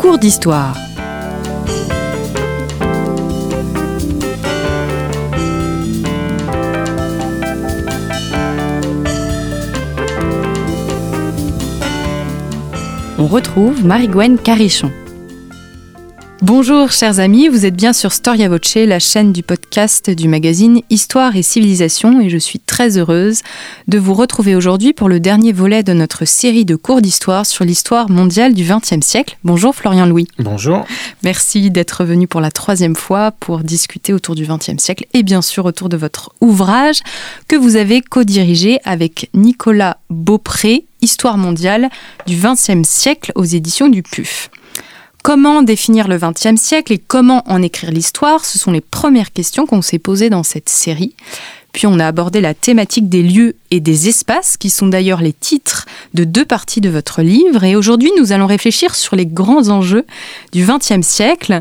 Cours d'histoire. On retrouve Marie-Gwen Carichon. Bonjour chers amis, vous êtes bien sur Storia Voce, la chaîne du podcast du magazine Histoire et Civilisation et je suis très heureuse de vous retrouver aujourd'hui pour le dernier volet de notre série de cours d'histoire sur l'histoire mondiale du XXe siècle. Bonjour Florian Louis. Bonjour. Merci d'être venu pour la troisième fois pour discuter autour du XXe siècle et bien sûr autour de votre ouvrage que vous avez co-dirigé avec Nicolas Beaupré, Histoire mondiale du XXe siècle aux éditions du PUF. Comment définir le XXe siècle et comment en écrire l'histoire Ce sont les premières questions qu'on s'est posées dans cette série. Puis on a abordé la thématique des lieux et des espaces, qui sont d'ailleurs les titres de deux parties de votre livre. Et aujourd'hui, nous allons réfléchir sur les grands enjeux du XXe siècle.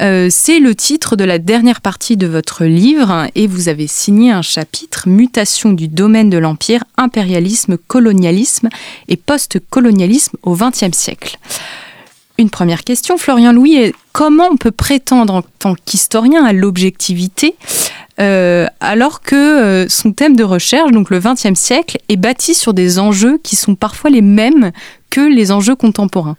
Euh, c'est le titre de la dernière partie de votre livre et vous avez signé un chapitre Mutation du domaine de l'Empire, impérialisme, colonialisme et post-colonialisme au XXe siècle. Une première question, Florian Louis, comment on peut prétendre en tant qu'historien à l'objectivité euh, alors que euh, son thème de recherche, donc le XXe siècle, est bâti sur des enjeux qui sont parfois les mêmes que les enjeux contemporains?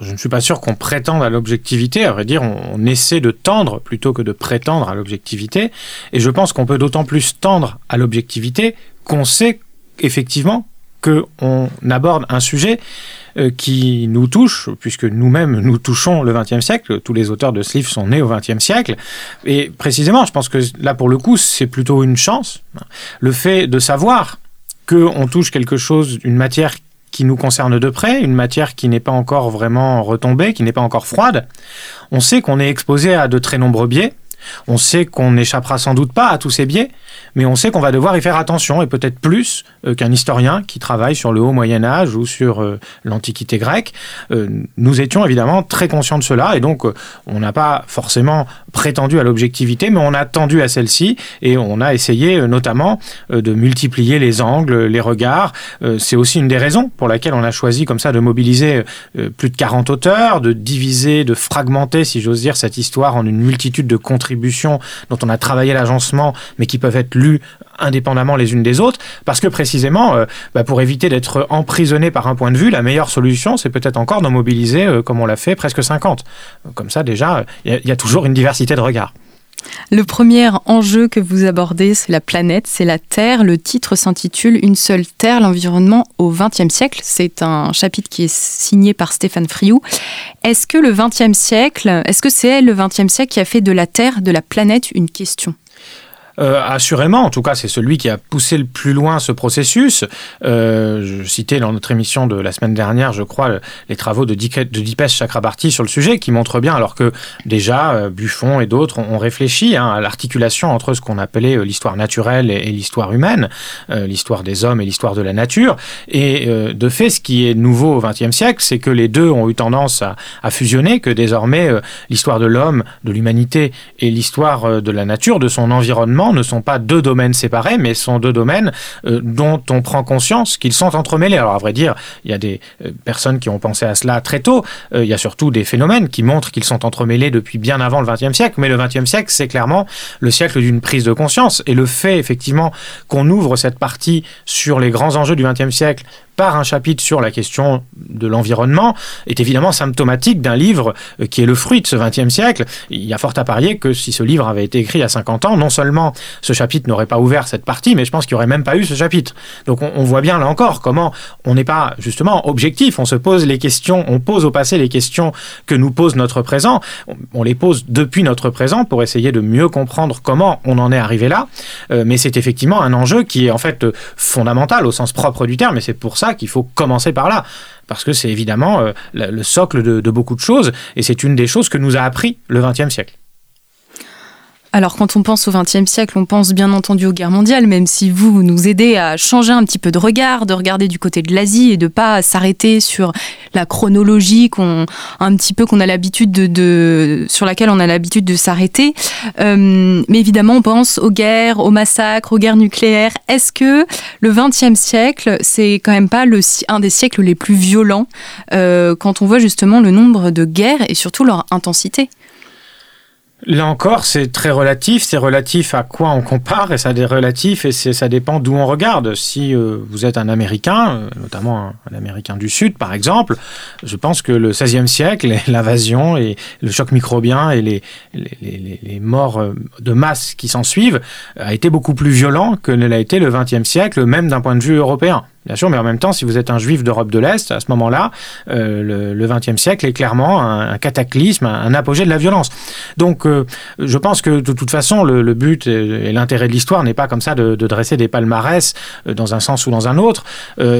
Je ne suis pas sûr qu'on prétende à l'objectivité. À vrai dire, on, on, essaie de tendre plutôt que de prétendre à l'objectivité. Et je pense qu'on peut d'autant plus tendre à l'objectivité qu'on sait effectivement qu'on aborde un sujet qui nous touche, puisque nous-mêmes nous touchons le XXe siècle. Tous les auteurs de ce livre sont nés au XXe siècle. Et précisément, je pense que là, pour le coup, c'est plutôt une chance. Le fait de savoir qu'on touche quelque chose, une matière qui nous concerne de près, une matière qui n'est pas encore vraiment retombée, qui n'est pas encore froide. On sait qu'on est exposé à de très nombreux biais. On sait qu'on n'échappera sans doute pas à tous ces biais, mais on sait qu'on va devoir y faire attention, et peut-être plus euh, qu'un historien qui travaille sur le haut Moyen Âge ou sur euh, l'Antiquité grecque. Euh, nous étions évidemment très conscients de cela, et donc on n'a pas forcément prétendu à l'objectivité, mais on a tendu à celle-ci, et on a essayé notamment de multiplier les angles, les regards. C'est aussi une des raisons pour laquelle on a choisi comme ça de mobiliser plus de 40 auteurs, de diviser, de fragmenter, si j'ose dire, cette histoire en une multitude de contributions dont on a travaillé l'agencement, mais qui peuvent être lues indépendamment les unes des autres, parce que précisément, euh, bah, pour éviter d'être emprisonné par un point de vue, la meilleure solution, c'est peut-être encore d'en mobiliser, euh, comme on l'a fait, presque 50. Comme ça, déjà, il y, a toujours une diversité de regards. Le premier enjeu que vous abordez, c'est la planète, c'est la Terre. Le titre s'intitule Une seule Terre, l'environnement au XXe siècle. C'est un chapitre qui est signé par Stéphane Friou. Est-ce que le XXe siècle, est-ce que c'est le XXe siècle qui a fait de la Terre, de la planète, une question? Euh, assurément, en tout cas, c'est celui qui a poussé le plus loin ce processus. Euh, je citais dans notre émission de la semaine dernière, je crois, les travaux de, de Dipesh Chakrabarti sur le sujet, qui montrent bien, alors que déjà euh, Buffon et d'autres ont, réfléchi hein, à l'articulation entre ce qu'on appelait l'histoire naturelle et, l'histoire humaine, l'histoire des hommes et l'histoire de la nature. Et de fait, ce qui est nouveau au XXe siècle, c'est que les deux ont eu tendance à, à fusionner, que désormais l'histoire de l'homme, de l'humanité et l'histoire de la nature, de son environnement, ne sont pas deux domaines séparés, mais sont deux domaines euh, dont on prend conscience qu'ils sont entremêlés. Alors à vrai dire, il y a des euh, personnes qui ont pensé à cela très tôt. Euh, il y a surtout des phénomènes qui montrent qu'ils sont entremêlés depuis bien avant le XXe siècle. Mais le XXe siècle, c'est clairement le siècle d'une prise de conscience. Et le fait effectivement qu'on ouvre cette partie sur les grands enjeux du XXe siècle par un chapitre sur la question de l'environnement est évidemment symptomatique d'un livre euh, qui est le fruit de ce XXe siècle. Il y a fort à parier que si ce livre avait été écrit a 50 ans, non seulement ce chapitre n'aurait pas ouvert cette partie, mais je pense qu'il n'y aurait même pas eu ce chapitre. Donc on, voit bien là encore comment on n'est pas justement objectif, on se pose les questions, on pose au passé les questions que nous pose notre présent, on, les pose depuis notre présent pour essayer de mieux comprendre comment on en est arrivé là, euh, mais c'est effectivement un enjeu qui est en fait fondamental au sens propre du terme, et c'est pour ça qu'il faut commencer par là. Parce que c'est évidemment euh, le socle de, beaucoup de choses, et c'est une des choses que nous a appris le XXe siècle. Alors quand on pense au XXe siècle, on pense bien entendu aux guerres mondiales, même si vous, nous aidez à changer un petit peu de regard, de regarder du côté de l'Asie et de pas s'arrêter sur la chronologie qu'on un petit peu qu'on a l'habitude de, sur laquelle on a l'habitude de s'arrêter. Euh, mais évidemment, on pense aux guerres, aux massacres, aux guerres nucléaires. Est-ce que le XXe siècle, c'est quand même pas un des siècles les plus violents euh, quand on voit justement le nombre de guerres et surtout leur intensité? Là encore, c'est très relatif. C'est relatif à quoi on compare et ça dépend d'où on regarde. Si euh, vous êtes un Américain, euh, notamment un, Américain du Sud par exemple, je pense que le XVIe siècle, l'invasion et le choc microbien et les, les, les, morts euh, de masse qui s'en suivent a été beaucoup plus violent que ne l'a été le XXe siècle, même d'un point de vue européen. Bien sûr, mais en même temps, si vous êtes un juif d'Europe de l'Est, à ce moment-là, euh, le XXe siècle est clairement un, cataclysme, un, apogée de la violence. Donc, euh, je pense que de toute façon, le, but et, l'intérêt de l'histoire n'est pas comme ça de, dresser des palmarès euh, dans un sens ou dans un autre.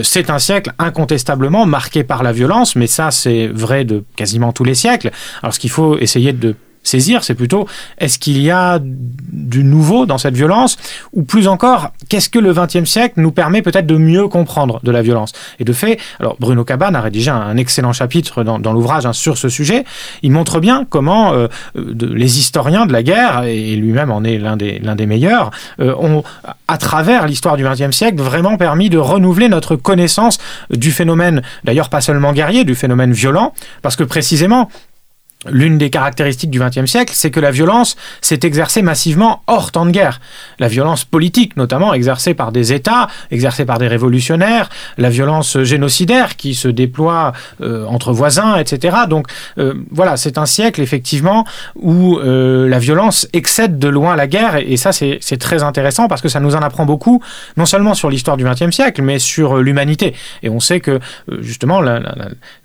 c'est un siècle incontestablement marqué par la violence, mais ça, c'est vrai de quasiment tous les siècles. Alors, ce qu'il faut essayer de saisir, c'est plutôt est-ce qu'il y a du nouveau dans cette violence? Ou plus encore, qu'est-ce que le XXe siècle nous permet peut-être de mieux comprendre de la violence? Et de fait, alors Bruno Cabane a rédigé un excellent chapitre dans, l'ouvrage hein, sur ce sujet. Il montre bien comment euh, les historiens de la guerre, et lui-même en est l'un des, l'un des meilleurs, euh, ont, à travers l'histoire du XXe siècle, vraiment permis de renouveler notre connaissance du phénomène, d'ailleurs pas seulement guerrier, du phénomène violent, parce que précisément, L'une des caractéristiques du XXe siècle, c'est que la violence s'est exercée massivement hors temps de guerre. La violence politique, notamment, exercée par des États, exercée par des révolutionnaires, la violence génocidaire qui se déploie euh, entre voisins, etc. Donc euh, voilà, c'est un siècle, effectivement, où euh, la violence excède de loin la guerre, et, ça, c'est très intéressant parce que ça nous en apprend beaucoup, non seulement sur l'histoire du XXe siècle, mais sur l'humanité. Et on sait que, justement, la,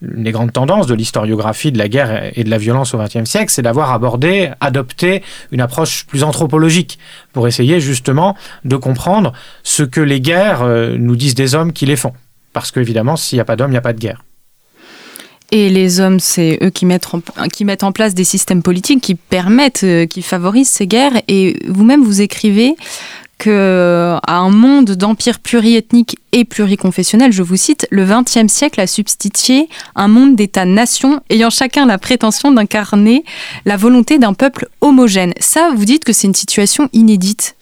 grandes tendances de l'historiographie de la guerre et de la violence au XXe siècle, c'est d'avoir abordé, adopté une approche plus anthropologique pour essayer justement de comprendre ce que les guerres euh, nous disent des hommes qui les font. Parce qu'évidemment, s'il n'y a pas d'hommes, il n'y a pas de guerre. Et les hommes, c'est eux qui mettent, en, qui mettent en place des systèmes politiques qui permettent, euh, qui favorisent ces guerres. Et vous-même, vous écrivez qu'à un monde d'empire pluriethnique et pluriconfessionnel, je vous cite, le XXe siècle a substitué un monde d'États-nations ayant chacun la prétention d'incarner la volonté d'un peuple homogène. Ça, vous dites que c'est une situation inédite.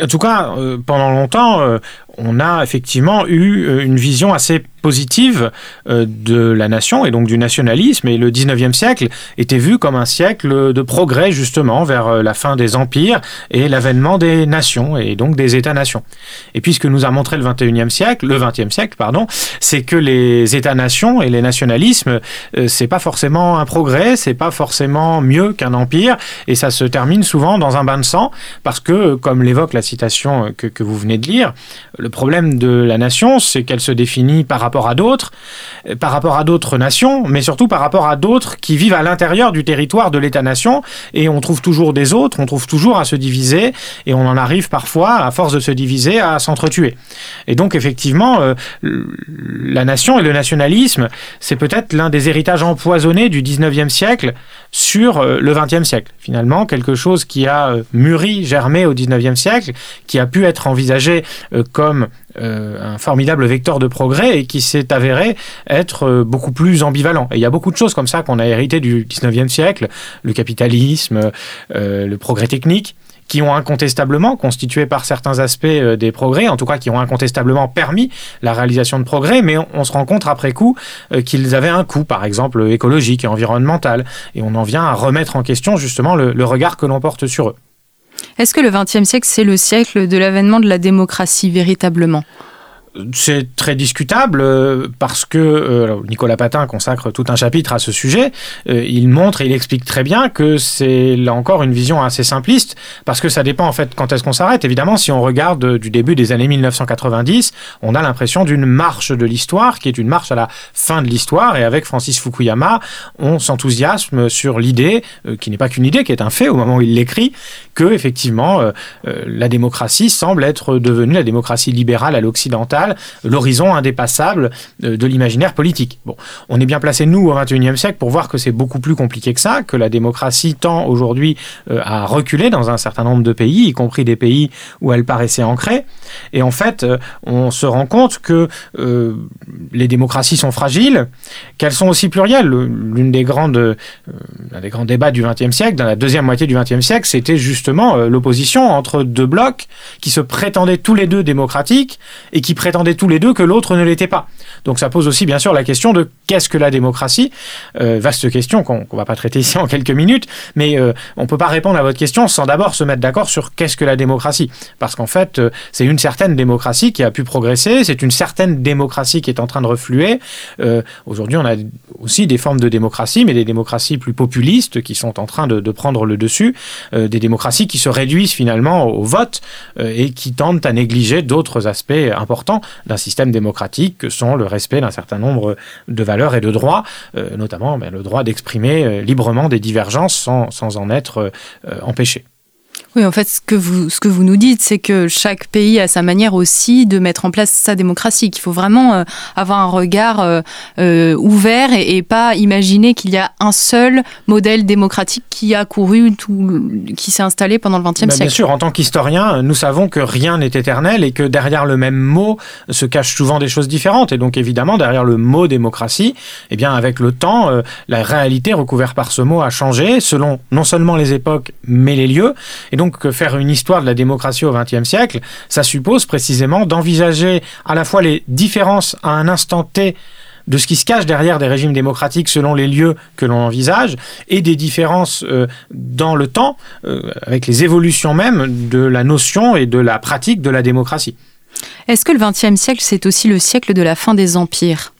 En tout cas, euh, pendant longtemps, euh, on a effectivement eu euh, une vision assez positive euh, de la nation et donc du nationalisme. Et le 19e siècle était vu comme un siècle de progrès justement vers euh, la fin des empires et l'avènement des nations et donc des États-nations. Et puis ce que nous a montré le 21e siècle, le 20e siècle, pardon, c'est que les États-nations et les nationalismes, c'est pas forcément un progrès, c'est pas forcément mieux qu'un empire et ça se termine souvent dans un bain de sang parce que, comme l'évoque la citation que, vous venez de lire, problème de la nation, c'est qu'elle se définit par rapport à d'autres, euh, par rapport à d'autres nations, mais surtout par rapport à d'autres qui vivent à l'intérieur du territoire de l'État-nation. Et on trouve toujours des autres, on trouve toujours à se diviser, et on en arrive parfois, à force de se diviser, à s'entretuer. Et donc, effectivement, euh, la nation et le nationalisme, c'est peut-être l'un des héritages empoisonnés du 19e siècle sur euh, le 20e siècle. Finalement, quelque chose qui a mûri, germé au 19e siècle, qui a pu être envisagé comme euh, un formidable vecteur de progrès et qui s'est avéré être euh, beaucoup plus ambivalent. Et il y a beaucoup de choses comme ça qu'on a hérité du 19e siècle, le capitalisme, euh, le progrès technique qui ont incontestablement constitué par certains aspects des progrès, en tout cas qui ont incontestablement permis la réalisation de progrès, mais on, se rend compte après coup qu'ils avaient un coût, par exemple écologique et environnemental, et on en vient à remettre en question justement le regard que l'on porte sur eux. Est-ce que le XXe siècle, c'est le siècle de l'avènement de la démocratie véritablement? C'est très discutable euh, parce que euh, Nicolas Patin consacre tout un chapitre à ce sujet. Euh, il montre et il explique très bien que c'est là encore une vision assez simpliste parce que ça dépend en fait quand est-ce qu'on s'arrête. Évidemment, si on regarde du début des années 1990, on a l'impression d'une marche de l'histoire qui est une marche à la fin de l'histoire et avec Francis Fukuyama, on s'enthousiasme sur l'idée qui n'est pas qu'une idée, qui est un fait au moment où il l'écrit, que effectivement la démocratie semble être devenue la démocratie libérale à l'occidental l'horizon indépassable de l'imaginaire politique. Bon, on est bien placé, nous, au XXIe siècle, pour voir que c'est beaucoup plus compliqué que ça, que la démocratie tend aujourd'hui à reculer dans un certain nombre de pays, y compris des pays où elle paraissait ancrée. Et en fait, on se rend compte que les démocraties sont fragiles, qu'elles sont aussi plurielles. L'une des grandes, l'un des grands débats du XXe siècle, dans la deuxième moitié du XXe siècle, c'était justement l'opposition entre deux blocs qui se prétendaient tous les deux démocratiques et qui prétendaient tous les deux que l'autre ne l'était pas. Donc ça pose aussi bien sûr la question de qu'est-ce que la démocratie? Euh, Vaste question qu'on ne va pas traiter ici en quelques minutes, mais euh, on ne peut pas répondre à votre question sans d'abord se mettre d'accord sur qu'est-ce que la démocratie. Parce qu'en fait, euh, c'est une certaine démocratie qui a pu progresser, c'est une certaine démocratie qui est en train de refluer. Aujourd'hui, on a aussi des formes de démocratie, mais des démocraties plus populistes qui sont en train de, de prendre le dessus, des démocraties qui se réduisent finalement au vote et qui tendent à négliger d'autres aspects importants d'un système démocratique que sont le respect d'un certain nombre de valeurs et de droits, euh, notamment ben, le droit d'exprimer euh, librement des divergences sans, sans en être euh, empêché. Oui, en fait, ce que vous, ce que vous nous dites, c'est que chaque pays a sa manière aussi de mettre en place sa démocratie, qu'il faut vraiment euh, avoir un regard euh, euh, ouvert et, pas imaginer qu'il y a un seul modèle démocratique qui a couru, tout, qui s'est installé pendant le XXe ben, siècle. Bien sûr, en tant qu'historien, nous savons que rien n'est éternel et que derrière le même mot se cachent souvent des choses différentes. Et donc, évidemment, derrière le mot démocratie, eh bien, avec le temps, la réalité recouverte par ce mot a changé selon non seulement les époques, mais les lieux. Et donc faire une histoire de la démocratie au XXe siècle, ça suppose précisément d'envisager à la fois les différences à un instant T de ce qui se cache derrière des régimes démocratiques selon les lieux que l'on envisage et des différences euh, dans le temps euh, avec les évolutions même de la notion et de la pratique de la démocratie. Est-ce que le XXe siècle, c'est aussi le siècle de la fin des empires?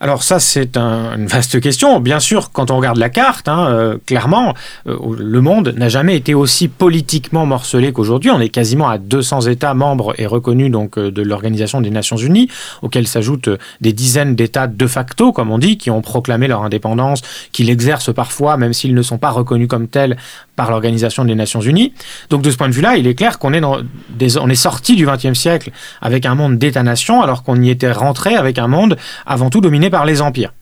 Alors ça, c'est une vaste question. Bien sûr, quand on regarde la carte, hein, euh, clairement, euh, le monde n'a jamais été aussi politiquement morcelé qu'aujourd'hui. On est quasiment à 200 États membres et reconnus donc euh, de l'Organisation des Nations Unies, auxquels s'ajoutent des dizaines d'États de facto, comme on dit, qui ont proclamé leur indépendance, qui l'exercent parfois, même s'ils ne sont pas reconnus comme tels par l'Organisation des Nations Unies. Donc de ce point de vue-là, il est clair qu'on est, est sorti du XXe siècle avec un monde d'États-nations, alors qu'on y était rentré avec un monde avant tout dominé par les empires.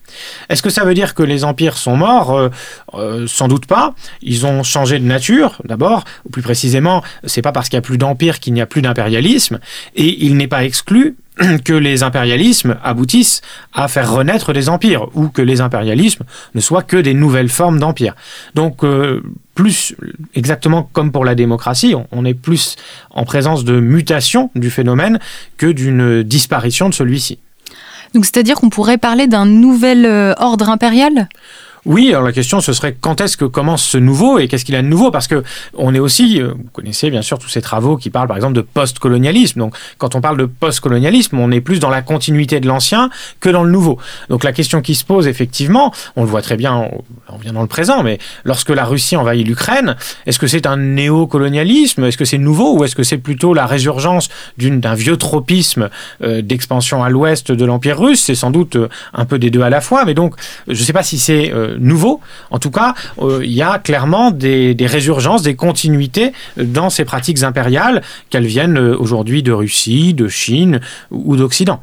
Est-ce que ça veut dire que les empires sont morts? Euh, euh, Sans doute pas. Ils ont changé de nature, d'abord. Ou plus précisément, c'est pas parce qu'il n'y a plus d'empire qu'il n'y a plus d'impérialisme. Et il n'est pas exclu que les impérialismes aboutissent à faire renaître des empires, ou que les impérialismes ne soient que des nouvelles formes d'empires. Donc, euh, plus exactement comme pour la démocratie, on est plus en présence de mutation du phénomène que d'une disparition de celui-ci. Donc c'est-à-dire qu'on pourrait parler d'un nouvel euh, ordre impérial? Oui, alors la question ce serait quand est-ce que commence ce nouveau et qu'est-ce qu'il a de nouveau? Parce que on est aussi, euh, vous connaissez bien sûr tous ces travaux qui parlent par exemple de post-colonialisme. Donc quand on parle de post-colonialisme, on est plus dans la continuité de l'ancien que dans le nouveau. Donc la question qui se pose effectivement, on le voit très bien, on vient dans le présent, mais lorsque la Russie envahit l'Ukraine, est-ce que c'est un néo-colonialisme? Est-ce que c'est nouveau ou est-ce que c'est plutôt la résurgence d'un vieux tropisme euh, d'expansion à l'ouest de l'Empire russe? C'est sans doute euh, un peu des deux à la fois, mais donc je ne sais pas si c'est nouveau. En tout cas, euh, il y a clairement des, résurgences, des continuités dans ces pratiques impériales, qu'elles viennent euh, aujourd'hui de Russie, de Chine ou d'Occident.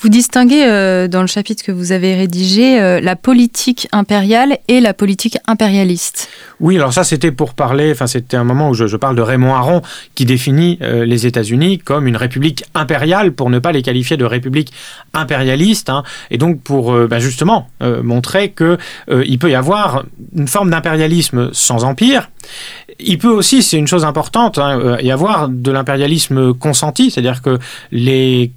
Vous distinguez euh, dans le chapitre que vous avez rédigé euh, la politique impériale et la politique impérialiste. Oui, alors ça c'était pour parler, enfin c'était un moment où je, parle de Raymond Aron qui définit euh, les États-Unis comme une république impériale pour ne pas les qualifier de république impérialiste, hein, et donc pour bah, justement montrer que il peut y avoir une forme d'impérialisme sans empire. Il peut aussi, c'est une chose importante, hein, y avoir de l'impérialisme consenti, c'est-à-dire que les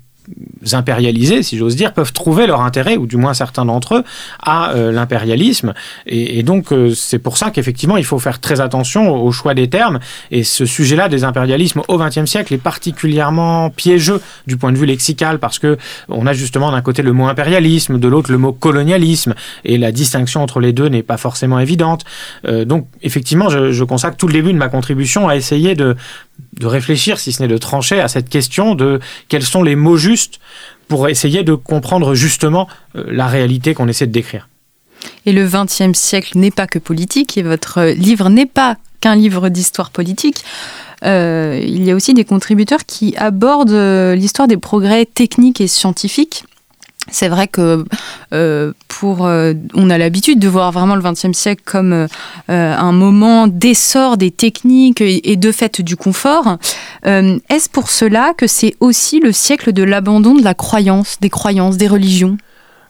impérialisés, si j'ose dire, peuvent trouver leur intérêt, ou du moins certains d'entre eux, à euh, l'impérialisme. Et, donc, euh, c'est pour ça qu'effectivement, il faut faire très attention au, choix des termes. Et ce sujet-là des impérialismes au XXe siècle est particulièrement piégeux du point de vue lexical, parce que on a justement d'un côté le mot impérialisme, de l'autre le mot colonialisme, et la distinction entre les deux n'est pas forcément évidente. Euh, donc, effectivement, je, je consacre tout le début de ma contribution à essayer de de réfléchir, si ce n'est de trancher, à cette question de quels sont les mots justes pour essayer de comprendre justement euh, la réalité qu'on essaie de décrire. Et le XXe siècle n'est pas que politique, et votre livre n'est pas qu'un livre d'histoire politique. Euh, il y a aussi des contributeurs qui abordent euh, l'histoire des progrès techniques et scientifiques. C'est vrai que euh, pour, on a l'habitude de voir vraiment le XXe siècle comme un moment d'essor des techniques et, et, de fait du confort. Est-ce pour cela que c'est aussi le siècle de l'abandon de la croyance, des croyances, des religions?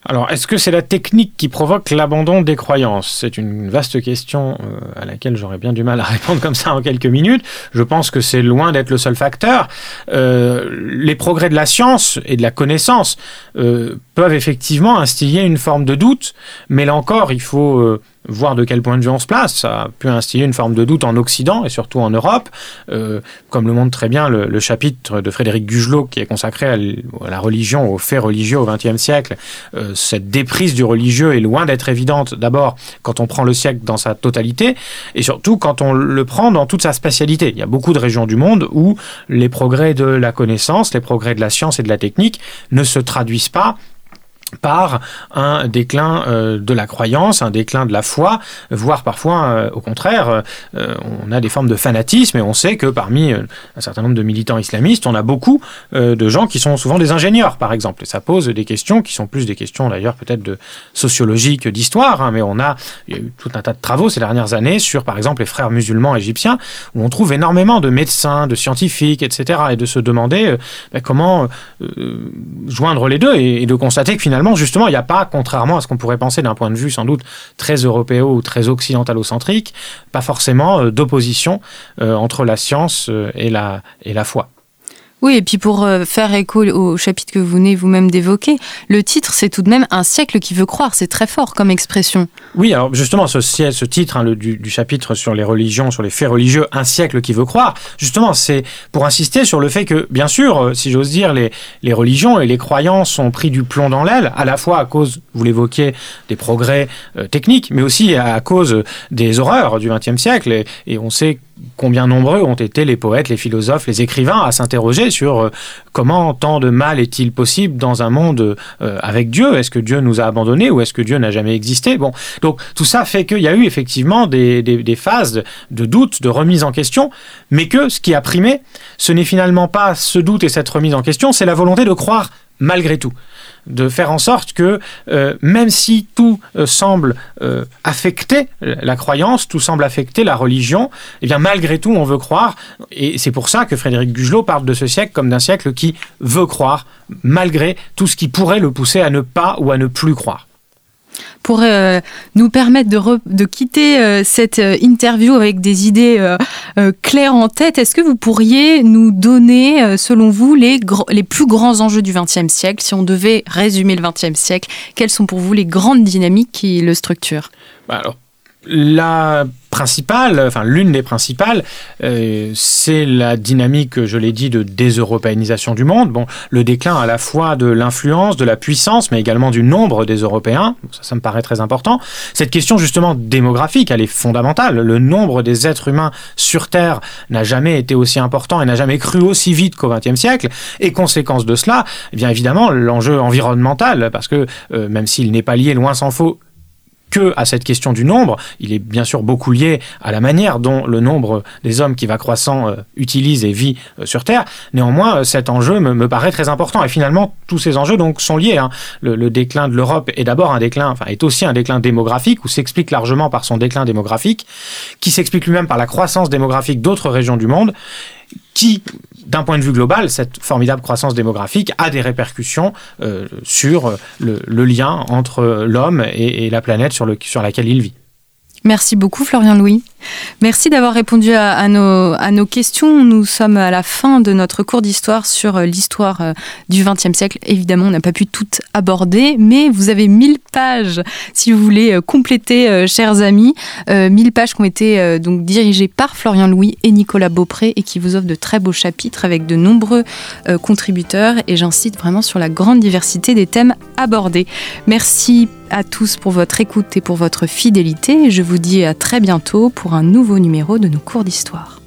Alors, est-ce que c'est la technique qui provoque l'abandon des croyances? C'est une vaste question euh, à laquelle j'aurais bien du mal à répondre comme ça en quelques minutes. Je pense que c'est loin d'être le seul facteur. Euh, les progrès de la science et de la connaissance euh, peuvent effectivement instiller une forme de doute, mais là encore, il faut voir de quel point de vue on se place. Ça a pu instiller une forme de doute en Occident et surtout en Europe, euh, comme le montre très bien le, chapitre de Frédéric Gugelot qui est consacré à, la religion, aux faits religieux au XXe siècle. Euh, cette déprise du religieux est loin d'être évidente, d'abord quand on prend le siècle dans sa totalité et surtout quand on le prend dans toute sa spatialité. Il y a beaucoup de régions du monde où les progrès de la connaissance, les progrès de la science et de la technique ne se traduisent pas par un déclin euh, de la croyance, un déclin de la foi, voire parfois, euh, au contraire, euh, on a des formes de fanatisme et on sait que parmi un certain nombre de militants islamistes, on a beaucoup de gens qui sont souvent des ingénieurs, par exemple. Et ça pose des questions qui sont plus des questions d'ailleurs peut-être de sociologie que d'histoire, hein, mais on a, il y a eu tout un tas de travaux ces dernières années sur, par exemple, les frères musulmans égyptiens, où on trouve énormément de médecins, de scientifiques, etc., et de se demander ben, comment joindre les deux et, et de constater que finalement, justement, il n'y a pas, contrairement à ce qu'on pourrait penser d'un point de vue sans doute très européo ou très occidentalocentrique, pas forcément euh, d'opposition euh, entre la science euh, et la, et la foi. Oui, et puis pour euh, faire écho au chapitre que vous venez vous-même d'évoquer, le titre, c'est tout de même un siècle qui veut croire. C'est très fort comme expression. Oui, alors justement, ce, titre hein, du, chapitre sur les religions, sur les faits religieux, un siècle qui veut croire, justement, c'est pour insister sur le fait que, bien sûr, euh, si j'ose dire, les, religions et les croyances ont pris du plomb dans l'aile, à la fois à cause, vous l'évoquiez, des progrès euh, techniques, mais aussi à, cause des horreurs du XXe siècle. Et on sait combien nombreux ont été les poètes, les philosophes, les écrivains à s'interroger sur euh, comment tant de mal est-il possible dans un monde euh, avec Dieu? Est-ce que Dieu nous a abandonnés ou est-ce que Dieu n'a jamais existé? Bon, donc tout ça fait qu'il y a eu effectivement des, des, phases de doute, de remise en question, mais que ce qui a primé, ce n'est finalement pas ce doute et cette remise en question, c'est la volonté de croire malgré tout de faire en sorte que euh, même si tout euh, semble euh, affecter la croyance, tout semble affecter la religion, eh bien malgré tout on veut croire, et c'est pour ça que Frédéric Gugelot parle de ce siècle comme d'un siècle qui veut croire, malgré tout ce qui pourrait le pousser à ne pas ou à ne plus croire pour euh, nous permettre de, quitter euh, cette euh, interview avec des idées claires en tête. Est-ce que vous pourriez nous donner, selon vous, les, les plus grands enjeux du XXe siècle? Si on devait résumer le XXe siècle, quelles sont pour vous les grandes dynamiques qui le structurent? Bah alors, la principale, enfin l'une des principales, euh, c'est la dynamique, je l'ai dit, de déseuropéanisation du monde. Bon, le déclin à la fois de l'influence, de la puissance, mais également du nombre des Européens. Ça, ça me paraît très important. Cette question justement démographique, elle est fondamentale. Le nombre des êtres humains sur Terre n'a jamais été aussi important et n'a jamais cru aussi vite qu'au XXe siècle. Et conséquence de cela, eh bien évidemment, l'enjeu environnemental, parce que euh, même s'il n'est pas lié, loin s'en faut, que à cette question du nombre. Il est bien sûr beaucoup lié à la manière dont le nombre des hommes qui va croissant euh, utilise et vit euh, sur Terre. Néanmoins, euh, cet enjeu me, paraît très important. Et finalement, tous ces enjeux donc sont liés. Hein. Le, déclin de l'Europe est d'abord un déclin, enfin est aussi un déclin démographique, ou s'explique largement par son déclin démographique, qui s'explique lui-même par la croissance démographique d'autres régions du monde qui, d'un point de vue global, cette formidable croissance démographique a des répercussions euh, sur le, lien entre l'homme et, la planète sur, le, sur laquelle il vit. Merci beaucoup Florian Louis. Merci d'avoir répondu à, nos, à, nos, questions. Nous sommes à la fin de notre cours d'histoire sur euh, l'histoire euh, du XXe siècle. Évidemment, on n'a pas pu tout aborder, mais vous avez 1000 pages si vous voulez euh, compléter, chers amis. 1000 pages qui ont été donc dirigées par Florian Louis et Nicolas Beaupré et qui vous offrent de très beaux chapitres avec de nombreux contributeurs. Et j'incite vraiment sur la grande diversité des thèmes abordés. Merci à tous pour votre écoute et pour votre fidélité. Je vous dis à très bientôt un nouveau numéro de nos cours d'histoire.